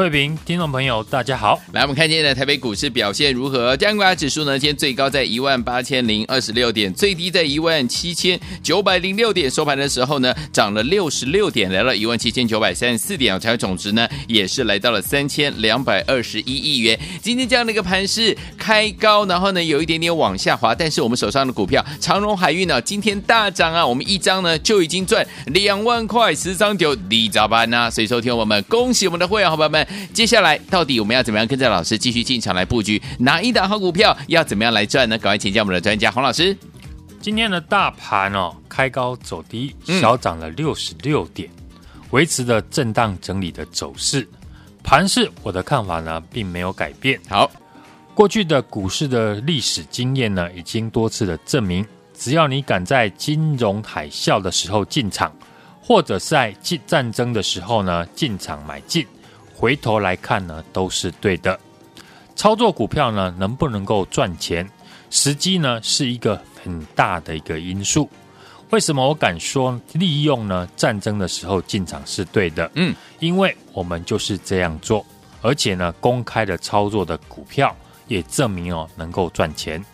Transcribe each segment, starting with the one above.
慧平，听众朋友，大家好。来，我们看今天的台北股市表现如何？加权指数呢？今天最高在一万八千零二十六点，最低在一万七千九百零六点。收盘的时候呢，涨了六十六点，来到一万七千九百三十四点。成交总值呢，也是来到了三千两百二十一亿元。今天这样的一个盘势，开高，然后呢，有一点点往下滑。但是我们手上的股票长荣海运呢，今天大涨啊！我们一张呢就已经赚两万块，十张就你咋办呢？所以，收听我们，恭喜我们的会员伙伴们。接下来到底我们要怎么样跟着老师继续进场来布局哪一档好股票？要怎么样来赚呢？赶快请教我们的专家洪老师。今天的大盘哦，开高走低，小涨了六十六点，嗯、维持着震荡整理的走势。盘势我的看法呢，并没有改变。好，过去的股市的历史经验呢，已经多次的证明，只要你敢在金融海啸的时候进场，或者在进战争的时候呢进场买进。回头来看呢，都是对的。操作股票呢，能不能够赚钱，时机呢是一个很大的一个因素。为什么我敢说利用呢战争的时候进场是对的？嗯，因为我们就是这样做，而且呢公开的操作的股票也证明哦能够赚钱。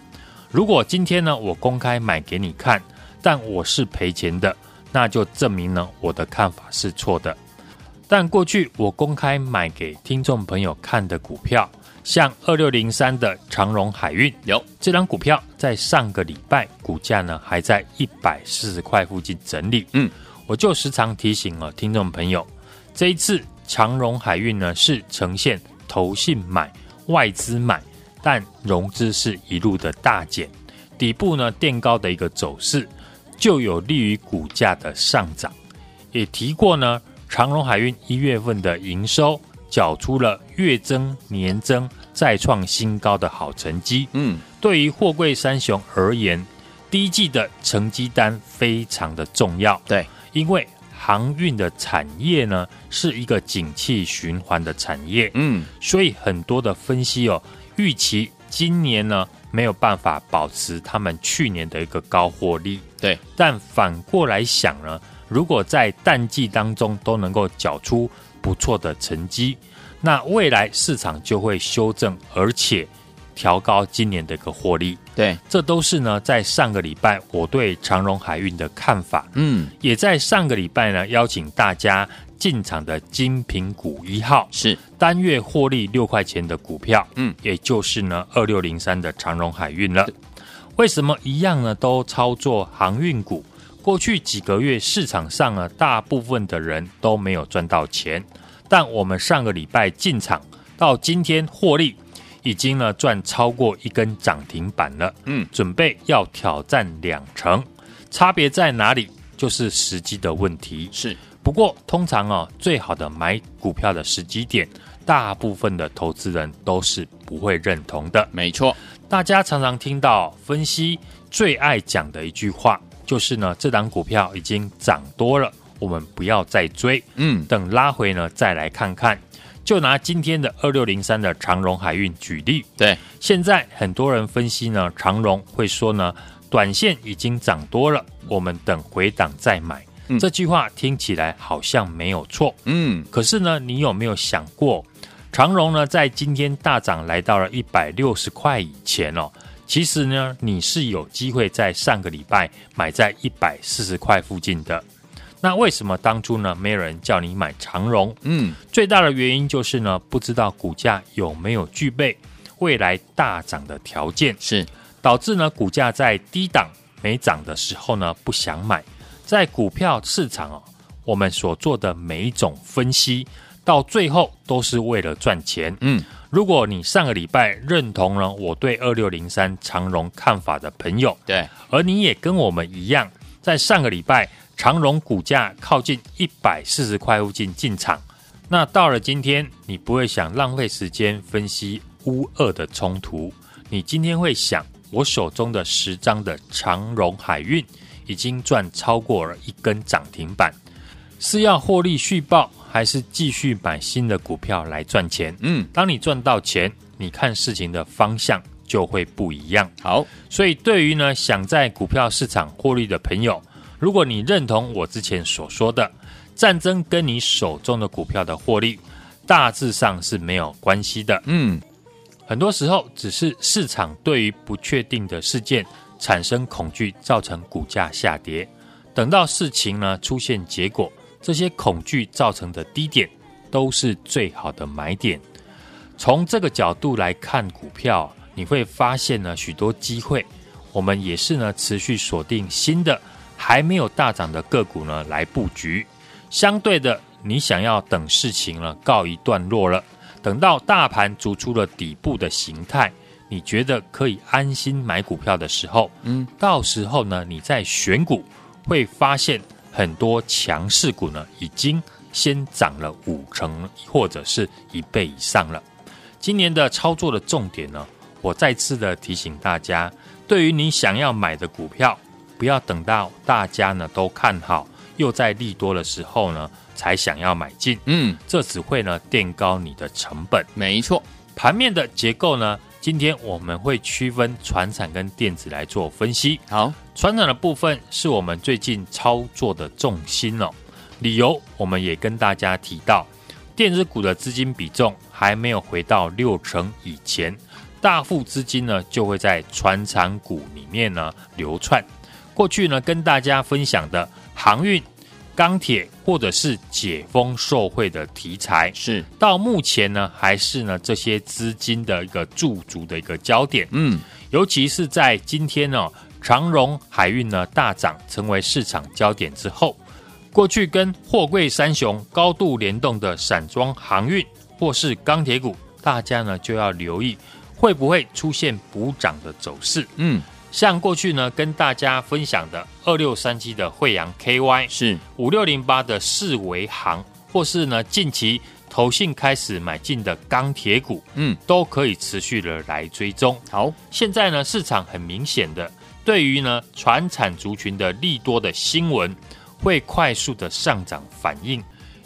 如果今天呢我公开买给你看，但我是赔钱的，那就证明呢我的看法是错的。但过去我公开买给听众朋友看的股票，像二六零三的长荣海运，有这张股票在上个礼拜股价呢还在一百四十块附近整理。嗯，我就时常提醒了听众朋友，这一次长荣海运呢是呈现投信买、外资买，但融资是一路的大减，底部呢垫高的一个走势，就有利于股价的上涨。也提过呢。长荣海运一月份的营收缴出了月增、年增再创新高的好成绩。嗯，对于货柜三雄而言，第一季的成绩单非常的重要。对，因为航运的产业呢是一个景气循环的产业。嗯，所以很多的分析哦，预期今年呢没有办法保持他们去年的一个高获利。对，但反过来想呢。如果在淡季当中都能够缴出不错的成绩，那未来市场就会修正，而且调高今年的一个获利。对，这都是呢在上个礼拜我对长荣海运的看法。嗯，也在上个礼拜呢邀请大家进场的精品股一号是单月获利六块钱的股票。嗯，也就是呢二六零三的长荣海运了。为什么一样呢都操作航运股？过去几个月市场上呢，大部分的人都没有赚到钱，但我们上个礼拜进场到今天获利，已经呢赚超过一根涨停板了。嗯，准备要挑战两成，差别在哪里？就是时机的问题。是，不过通常哦，最好的买股票的时机点，大部分的投资人都是不会认同的。没错，大家常常听到分析最爱讲的一句话。就是呢，这档股票已经涨多了，我们不要再追，嗯，等拉回呢再来看看。就拿今天的二六零三的长荣海运举例，对，现在很多人分析呢，长荣会说呢，短线已经涨多了，我们等回档再买。嗯，这句话听起来好像没有错，嗯，可是呢，你有没有想过，长荣呢在今天大涨来到了一百六十块以前哦？其实呢，你是有机会在上个礼拜买在一百四十块附近的。那为什么当初呢，没有人叫你买长荣？嗯，最大的原因就是呢，不知道股价有没有具备未来大涨的条件，是导致呢股价在低档没涨的时候呢不想买。在股票市场哦，我们所做的每一种分析，到最后都是为了赚钱。嗯。如果你上个礼拜认同了我对二六零三长荣看法的朋友，对，而你也跟我们一样，在上个礼拜长荣股价靠近一百四十块附近进场，那到了今天，你不会想浪费时间分析乌二的冲突，你今天会想，我手中的十张的长荣海运已经赚超过了一根涨停板，是要获利续抱，还是继续买新的股票来赚钱？嗯，当你赚到钱，你看事情的方向就会不一样。好，所以对于呢想在股票市场获利的朋友，如果你认同我之前所说的，战争跟你手中的股票的获利大致上是没有关系的。嗯，很多时候只是市场对于不确定的事件产生恐惧，造成股价下跌。等到事情呢出现结果。这些恐惧造成的低点，都是最好的买点。从这个角度来看股票，你会发现呢许多机会。我们也是呢持续锁定新的还没有大涨的个股呢来布局。相对的，你想要等事情呢告一段落了，等到大盘逐出了底部的形态，你觉得可以安心买股票的时候，嗯，到时候呢你在选股会发现。很多强势股呢，已经先涨了五成或者是一倍以上了。今年的操作的重点呢，我再次的提醒大家，对于你想要买的股票，不要等到大家呢都看好又在利多的时候呢，才想要买进。嗯，这只会呢垫高你的成本。没错，盘面的结构呢。今天我们会区分船产跟电子来做分析。好，船产的部分是我们最近操作的重心哦。理由我们也跟大家提到，电子股的资金比重还没有回到六成以前，大户资金呢就会在船产股里面呢流窜。过去呢跟大家分享的航运。钢铁或者是解封受惠的题材，是到目前呢，还是呢这些资金的一个驻足的一个焦点。嗯，尤其是在今天呢，长荣海运呢大涨，成为市场焦点之后，过去跟货柜三雄高度联动的散装航运或是钢铁股，大家呢就要留意会不会出现补涨的走势。嗯。像过去呢，跟大家分享的二六三七的惠阳 KY 是五六零八的四维行，或是呢近期投信开始买进的钢铁股，嗯，都可以持续的来追踪。好，现在呢市场很明显的对于呢传产族群的利多的新闻会快速的上涨反应，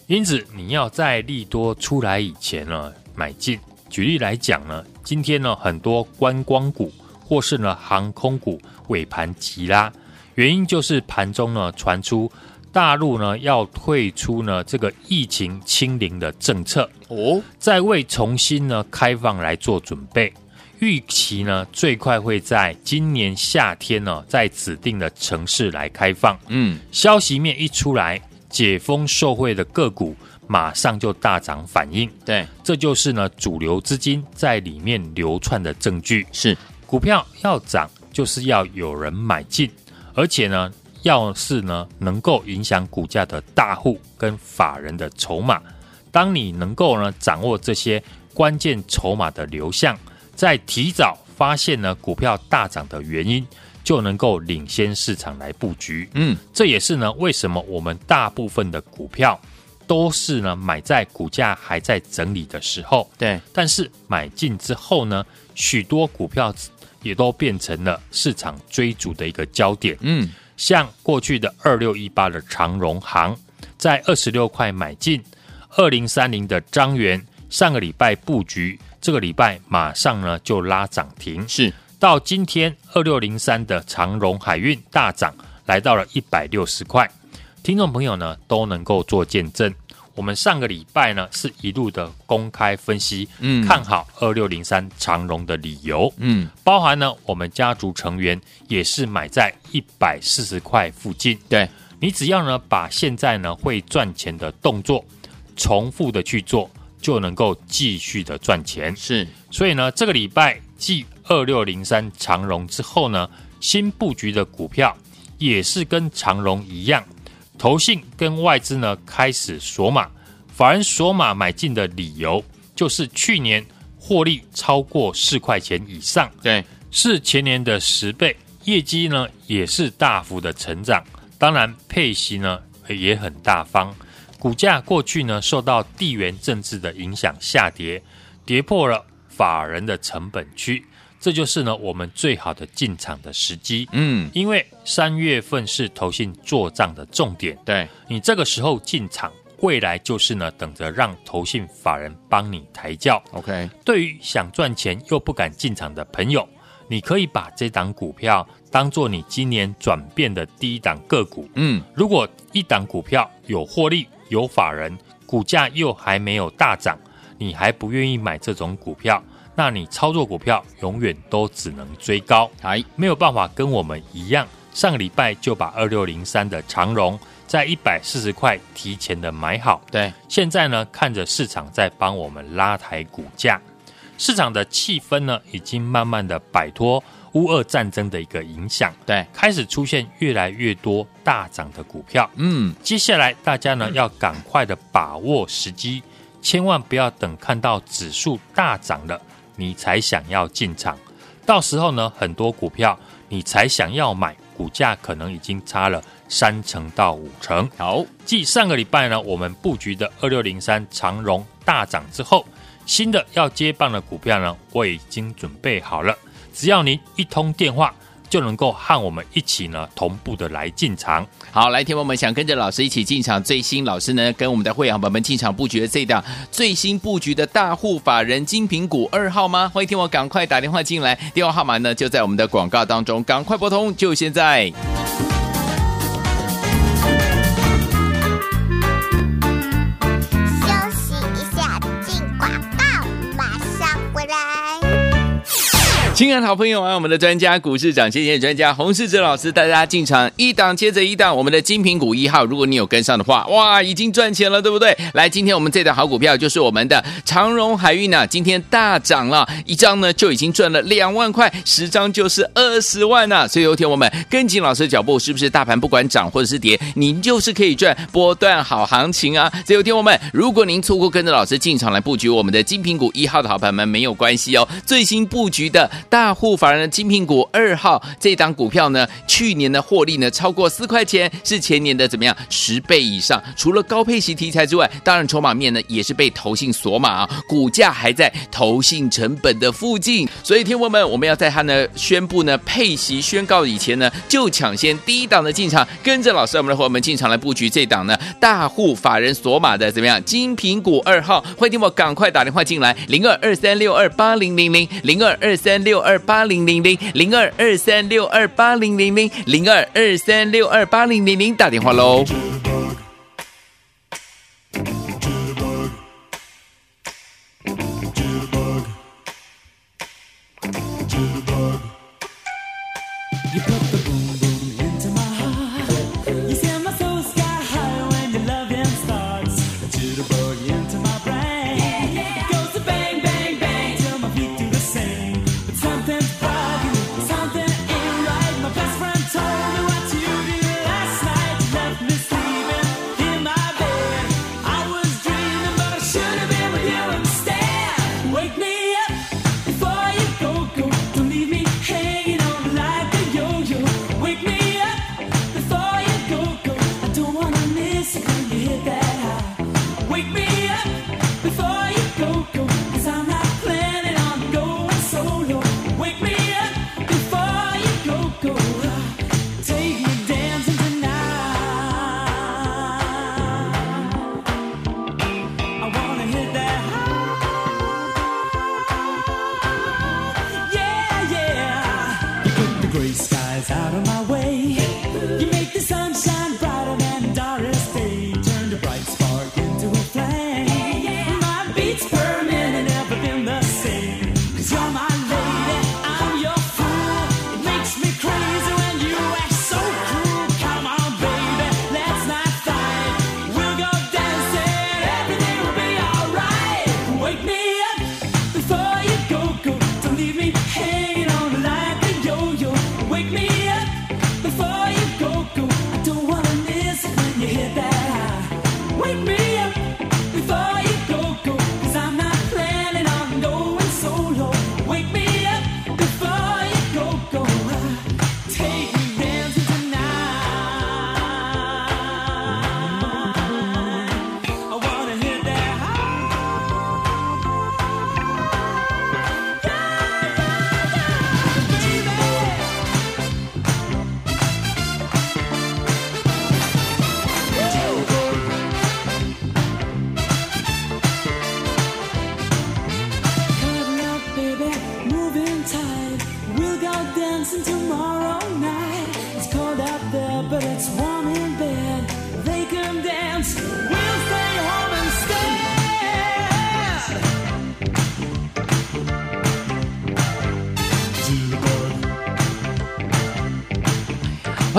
因此你要在利多出来以前呢买进。举例来讲呢，今天呢很多观光股。或是呢，航空股尾盘急拉，原因就是盘中呢传出大陆呢要退出呢这个疫情清零的政策哦，在为重新呢开放来做准备，预期呢最快会在今年夏天呢在指定的城市来开放。嗯，消息面一出来，解封受惠的个股马上就大涨反应。对，这就是呢主流资金在里面流窜的证据。是。股票要涨，就是要有人买进，而且呢，要是呢能够影响股价的大户跟法人的筹码，当你能够呢掌握这些关键筹码的流向，在提早发现呢股票大涨的原因，就能够领先市场来布局。嗯，这也是呢为什么我们大部分的股票都是呢买在股价还在整理的时候。对，但是买进之后呢，许多股票。也都变成了市场追逐的一个焦点。嗯，像过去的二六一八的长荣行，在二十六块买进；二零三零的张元，上个礼拜布局，这个礼拜马上呢就拉涨停。是到今天二六零三的长荣海运大涨，来到了一百六十块。听众朋友呢都能够做见证。我们上个礼拜呢是一路的公开分析，嗯，看好二六零三长荣的理由，嗯，包含呢我们家族成员也是买在一百四十块附近，对，你只要呢把现在呢会赚钱的动作重复的去做，就能够继续的赚钱，是，所以呢这个礼拜继二六零三长荣之后呢，新布局的股票也是跟长荣一样。投信跟外资呢开始锁码，法人锁码买进的理由就是去年获利超过四块钱以上，对，是前年的十倍，业绩呢也是大幅的成长，当然配息呢也很大方，股价过去呢受到地缘政治的影响下跌，跌破了法人的成本区。这就是呢，我们最好的进场的时机。嗯，因为三月份是投信做账的重点。对，你这个时候进场，未来就是呢，等着让投信法人帮你抬轿。OK，对于想赚钱又不敢进场的朋友，你可以把这档股票当做你今年转变的第一档个股。嗯，如果一档股票有获利、有法人，股价又还没有大涨，你还不愿意买这种股票？那你操作股票永远都只能追高，哎没有办法跟我们一样，上个礼拜就把二六零三的长荣在一百四十块提前的买好。对，现在呢，看着市场在帮我们拉抬股价，市场的气氛呢，已经慢慢的摆脱乌俄战争的一个影响，对，开始出现越来越多大涨的股票。嗯，接下来大家呢，要赶快的把握时机，千万不要等看到指数大涨了。你才想要进场，到时候呢，很多股票你才想要买，股价可能已经差了三成到五成。好，继上个礼拜呢，我们布局的二六零三长荣大涨之后，新的要接棒的股票呢，我已经准备好了，只要您一通电话。就能够和我们一起呢，同步的来进场。好，来，听我们想跟着老师一起进场，最新老师呢跟我们的会员朋友们进场布局的这一档最新布局的大户法人精品股二号吗？欢迎听我赶快打电话进来，电话号码呢就在我们的广告当中，赶快拨通，就现在。亲爱的好朋友啊，我们的专家股市长，谢谢专家洪世哲老师带大家进场，一档接着一档，我们的精品股一号，如果你有跟上的话，哇，已经赚钱了，对不对？来，今天我们这档好股票就是我们的长荣海运啊，今天大涨了，一张呢就已经赚了两万块，十张就是二十万呐、所以有天我们跟紧老师的脚步，是不是大盘不管涨或者是跌，您就是可以赚波段好行情啊？所以有天我们，如果您错过跟着老师进场来布局我们的精品股一号的好朋友们，没有关系哦，最新布局的。大户法人的精品股二号这档股票呢，去年的获利呢超过四块钱，是前年的怎么样十倍以上？除了高配息题材之外，当然筹码面呢也是被投信锁码啊，股价还在投信成本的附近。所以，听友们，我们要在他呢宣布呢配息宣告以前呢，就抢先第一档的进场，跟着老师我们的伙伴们进场来布局这档呢大户法人锁码的怎么样精品股二号？欢迎听我赶快打电话进来，零二二三六二八零零零零二二三六。二八零零零零二二三六二八零零零零二二三六二八零零零打电话喽。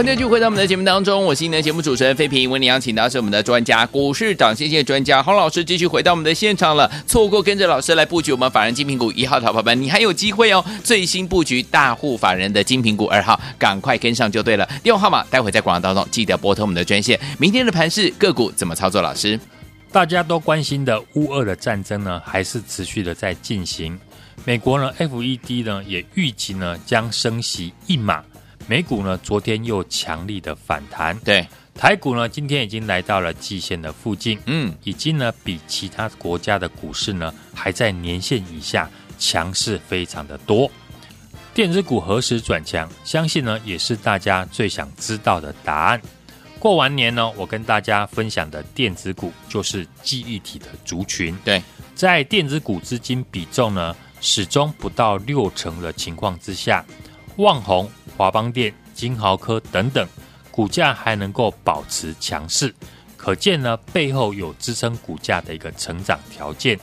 欢迎继续回到我们的节目当中，我是您的节目主持人费平。为您邀请到是我们的专家，股市涨先机专家洪老师，继续回到我们的现场了。错过跟着老师来布局我们法人精品股一号的好朋友们，你还有机会哦！最新布局大户法人的精品股二号，赶快跟上就对了。电话号码待会在广告当中记得拨通我们的专线。明天的盘市个股怎么操作？老师，大家都关心的乌俄的战争呢，还是持续的在进行。美国呢，FED 呢也预计呢将升息一码。美股呢，昨天又强力的反弹，对，台股呢，今天已经来到了季线的附近，嗯，已经呢比其他国家的股市呢还在年线以下，强势非常的多。电子股何时转强？相信呢也是大家最想知道的答案。过完年呢，我跟大家分享的电子股就是记忆体的族群，对，在电子股资金比重呢始终不到六成的情况之下。旺宏、华邦电、金豪科等等，股价还能够保持强势，可见呢背后有支撑股价的一个成长条件，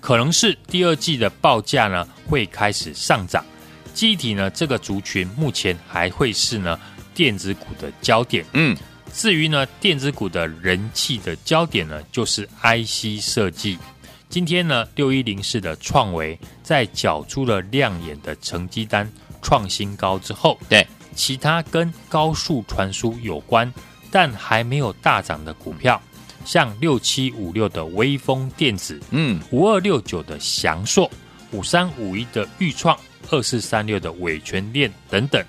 可能是第二季的报价呢会开始上涨。记忆体呢这个族群目前还会是呢电子股的焦点。嗯，至于呢电子股的人气的焦点呢就是 IC 设计。今天呢六一零四的创维在缴出了亮眼的成绩单。创新高之后，对其他跟高速传输有关但还没有大涨的股票，像六七五六的微风电子，嗯，五二六九的翔硕，五三五一的豫创，二四三六的伟全链等等，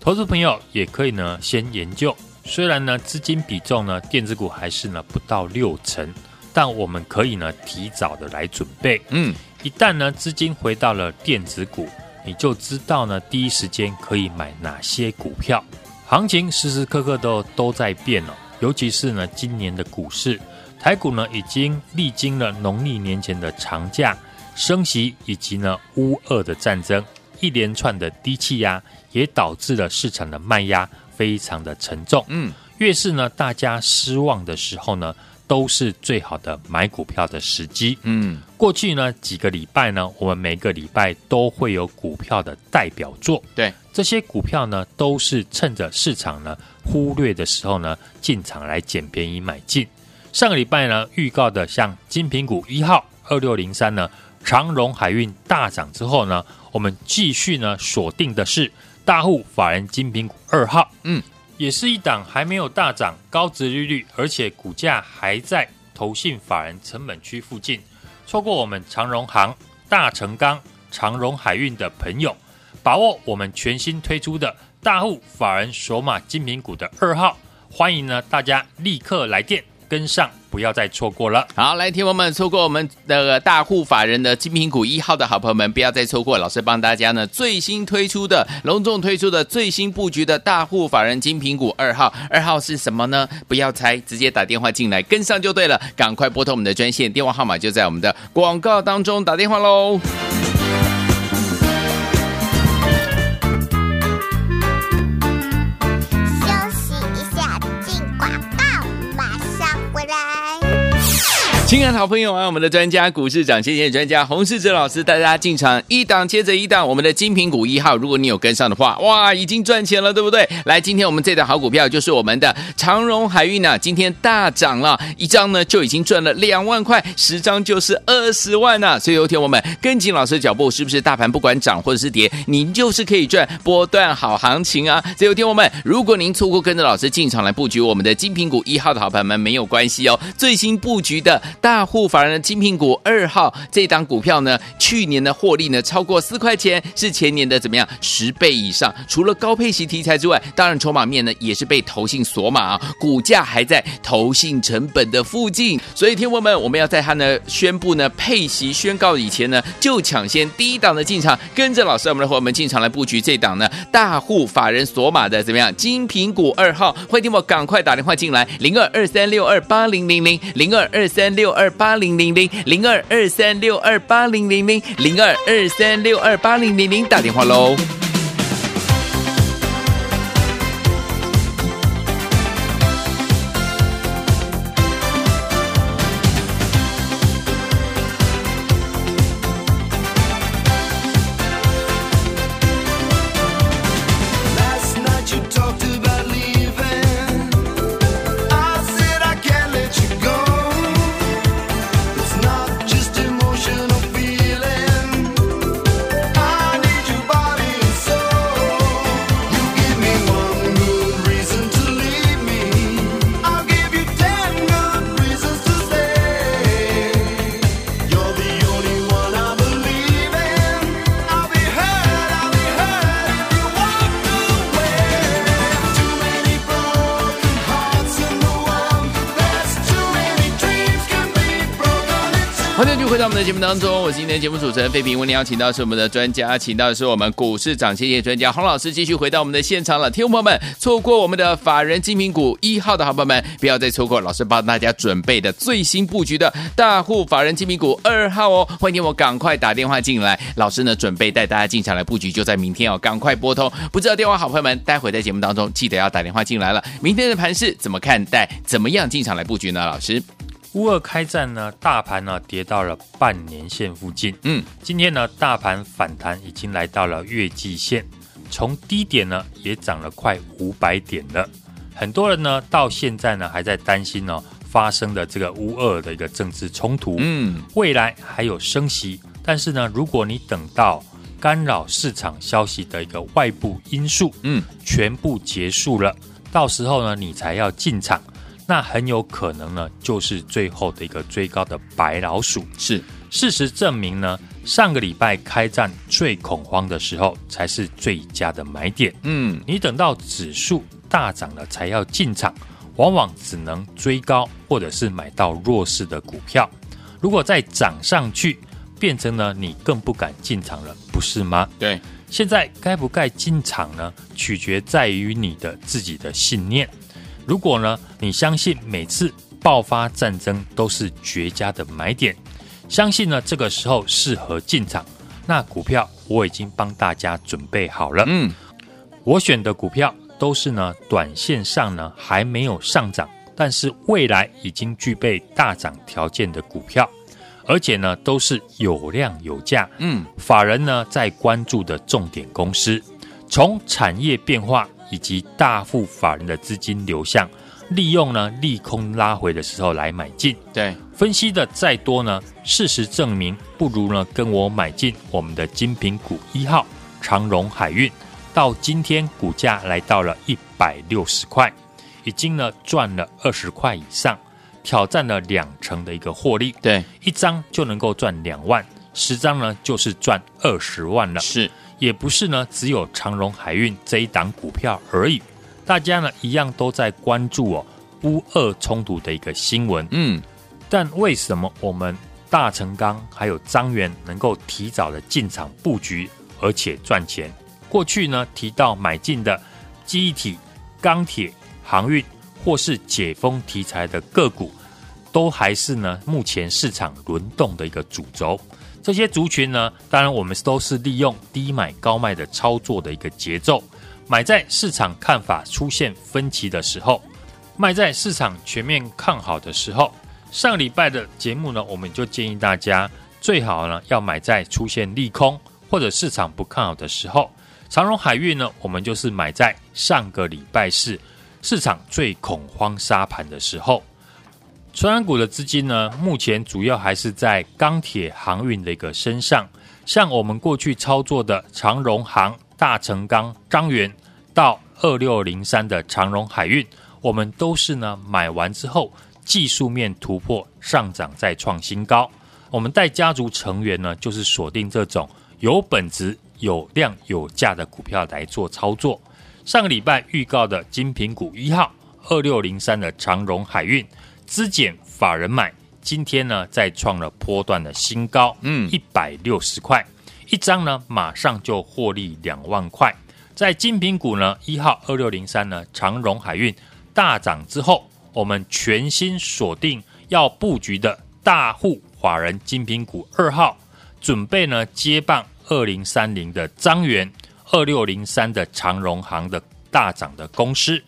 投资朋友也可以呢先研究。虽然呢资金比重呢电子股还是呢不到六成，但我们可以呢提早的来准备。嗯，一旦呢资金回到了电子股。你就知道呢，第一时间可以买哪些股票。行情时时刻刻都都在变哦，尤其是呢，今年的股市，台股呢已经历经了农历年前的长假、升息以及呢乌俄的战争，一连串的低气压也导致了市场的卖压非常的沉重。嗯，越是呢大家失望的时候呢，都是最好的买股票的时机。嗯，过去呢几个礼拜呢，我们每个礼拜都会有股票的代表作。对，这些股票呢，都是趁着市场呢忽略的时候呢，进场来捡便宜买进。上个礼拜呢，预告的像金品股一号二六零三呢，长荣海运大涨之后呢，我们继续呢锁定的是大户法人金品股二号。嗯。也是一档还没有大涨、高值利率，而且股价还在投信法人成本区附近。错过我们长荣行、大成钢、长荣海运的朋友，把握我们全新推出的大户法人索马精品股的二号，欢迎呢大家立刻来电跟上。不要再错过了。好，来，听我们错过我们的大户法人的精品股一号的好朋友们，不要再错过。老师帮大家呢最新推出的、隆重推出的最新布局的大户法人精品股二号。二号是什么呢？不要猜，直接打电话进来跟上就对了。赶快拨通我们的专线，电话号码就在我们的广告当中，打电话喽。亲爱的好朋友啊，我们的专家股市长，谢谢专家洪世哲老师带大家进场，一档接着一档，我们的精品股一号，如果你有跟上的话，哇，已经赚钱了，对不对？来，今天我们这档好股票就是我们的长荣海运啊，今天大涨了，一张呢就已经赚了两万块，十张就是二十万呐、所以有天我们跟紧老师的脚步，是不是大盘不管涨或者是跌，您就是可以赚波段好行情啊？所以有天我们，如果您错过跟着老师进场来布局我们的精品股一号的好朋友们，没有关系哦，最新布局的。大户法人的精品股二号这档股票呢，去年的获利呢超过四块钱，是前年的怎么样十倍以上？除了高配息题材之外，当然筹码面呢也是被投信锁码啊，股价还在投信成本的附近。所以，听友们，我们要在他呢宣布呢配息宣告以前呢，就抢先第一档的进场，跟着老师我们的伙伴们进场来布局这档呢大户法人锁码的怎么样精品股二号？欢迎听我赶快打电话进来，零二二三六二八零零零零二二三六。二八零零零零二二三六二八零零零零二二三六二八零零零打电话喽。们的节目当中，我是今天的节目主持人费平。为您邀请到是我们的专家，请到的是我们股市涨跌专家洪老师，继续回到我们的现场了。听众朋友们，错过我们的法人精品股一号的好朋友们，不要再错过老师帮大家准备的最新布局的大户法人精品股二号哦。欢迎我赶快打电话进来，老师呢准备带大家进场来布局，就在明天哦，赶快拨通。不知道电话好朋友们，待会在节目当中记得要打电话进来了。明天的盘势怎么看待？怎么样进场来布局呢？老师？乌二开战呢，大盘呢跌到了半年线附近。嗯，今天呢大盘反弹已经来到了月季线，从低点呢也涨了快五百点了。很多人呢到现在呢还在担心呢发生的这个乌二的一个政治冲突，嗯，未来还有升息。但是呢，如果你等到干扰市场消息的一个外部因素，嗯，全部结束了，到时候呢你才要进场。那很有可能呢，就是最后的一个追高的白老鼠。是，事实证明呢，上个礼拜开战最恐慌的时候，才是最佳的买点。嗯，你等到指数大涨了才要进场，往往只能追高，或者是买到弱势的股票。如果再涨上去，变成了，你更不敢进场了，不是吗？对。现在该不该进场呢？取决在于你的自己的信念。如果呢，你相信每次爆发战争都是绝佳的买点，相信呢这个时候适合进场，那股票我已经帮大家准备好了。嗯，我选的股票都是呢短线上呢还没有上涨，但是未来已经具备大涨条件的股票，而且呢都是有量有价。嗯，法人呢在关注的重点公司，从产业变化。以及大户法人的资金流向，利用呢利空拉回的时候来买进。对，分析的再多呢，事实证明不如呢跟我买进我们的精品股一号长荣海运，到今天股价来到了一百六十块，已经呢赚了二十块以上，挑战了两成的一个获利。对，一张就能够赚两万，十张呢就是赚二十万了。是。也不是呢，只有长荣海运这一档股票而已，大家呢一样都在关注哦，乌俄冲突的一个新闻。嗯，但为什么我们大成钢还有张元能够提早的进场布局，而且赚钱？过去呢提到买进的记忆体、钢铁、航运或是解封题材的个股，都还是呢目前市场轮动的一个主轴。这些族群呢，当然我们都是利用低买高卖的操作的一个节奏，买在市场看法出现分歧的时候，卖在市场全面看好的时候。上礼拜的节目呢，我们就建议大家最好呢要买在出现利空或者市场不看好的时候。长荣海运呢，我们就是买在上个礼拜四市场最恐慌杀盘的时候。传染股的资金呢，目前主要还是在钢铁航运的一个身上。像我们过去操作的长荣航、大成钢、彰源到二六零三的长荣海运，我们都是呢买完之后技术面突破上涨再创新高。我们带家族成员呢，就是锁定这种有本质、有量、有价的股票来做操作。上个礼拜预告的精品股一号二六零三的长荣海运。资减法人买，今天呢再创了波段的新高，嗯，一百六十块一张呢，马上就获利两万块。在精品股呢，一号二六零三呢，长荣海运大涨之后，我们全新锁定要布局的大户法人精品股二号，准备呢接棒二零三零的张元，二六零三的长荣行的大涨的公司。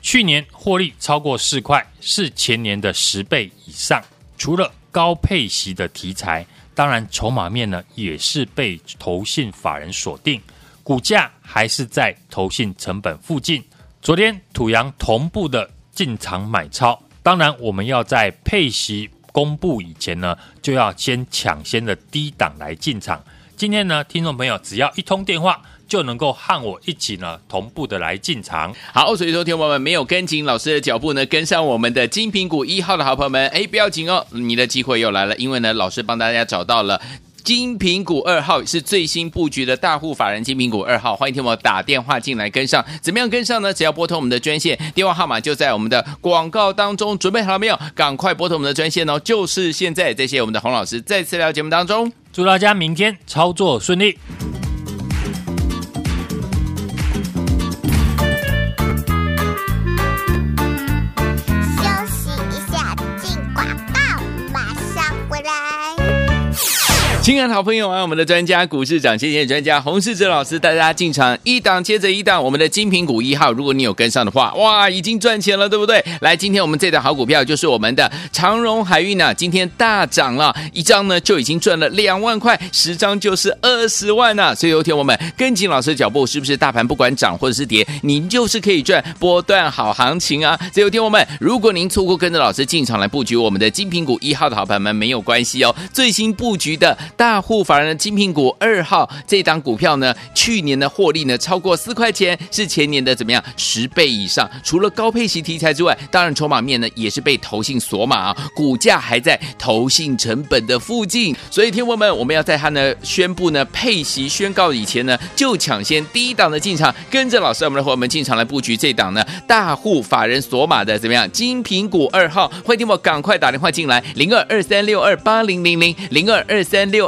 去年获利超过四块，是前年的十倍以上。除了高配息的题材，当然筹码面呢也是被投信法人锁定，股价还是在投信成本附近。昨天土洋同步的进场买超，当然我们要在配息公布以前呢，就要先抢先的低档来进场。今天呢，听众朋友只要一通电话。就能够和我一起呢，同步的来进场。好，所以说，听众朋友们没有跟紧老师的脚步呢，跟上我们的金苹果一号的好朋友们，哎，不要紧哦，你的机会又来了，因为呢，老师帮大家找到了。金苹股二号是最新布局的大户法人金苹股二号，欢迎听我打电话进来跟上。怎么样跟上呢？只要拨通我们的专线，电话号码就在我们的广告当中。准备好了没有？赶快拨通我们的专线哦！就是现在。谢谢我们的洪老师再次来到节目当中，祝大家明天操作顺利。亲爱的好朋友啊，我们的专家股市长，谢谢专家洪世哲老师带大家进场，一档接着一档，我们的精品股一号，如果你有跟上的话，哇，已经赚钱了，对不对？来，今天我们这档好股票就是我们的长荣海运呢，今天大涨了，一张呢就已经赚了两万块，十张就是二十万呐。所以有天我们跟紧老师的脚步，是不是大盘不管涨或者是跌，您就是可以赚波段好行情啊？所以有天我们，如果您错过跟着老师进场来布局我们的精品股一号的好朋友们，没有关系哦，最新布局的。大户法人的精品股二号这档股票呢，去年的获利呢超过四块钱，是前年的怎么样十倍以上？除了高配息题材之外，当然筹码面呢也是被投信锁码啊，股价还在投信成本的附近。所以，听友们，我们要在它呢宣布呢配息宣告以前呢，就抢先第一档的进场，跟着老师我们的伙伴们进场来布局这档呢大户法人锁码的怎么样精品股二号？欢迎听我赶快打电话进来，零二二三六二八零零零零二二三六。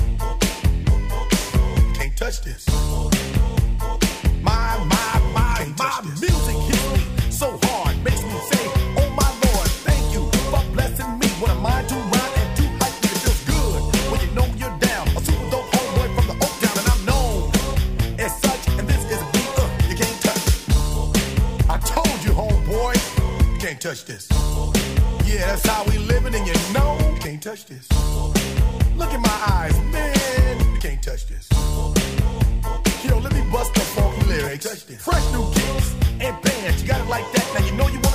My, my, my, my music hits me so hard, makes me say, Oh my Lord, thank you for blessing me. What a mind to rhyme and to hype me. It feels good when you know you're down. A super dope homeboy from the Oak Town, and I'm known as such. And this is a beat uh, you can't touch. I told you, homeboy, you can't touch this. Yeah, that's how we living, and you know you can't touch this. Look in my eyes, Fresh new kids and bands. You got it like that. Now you know you want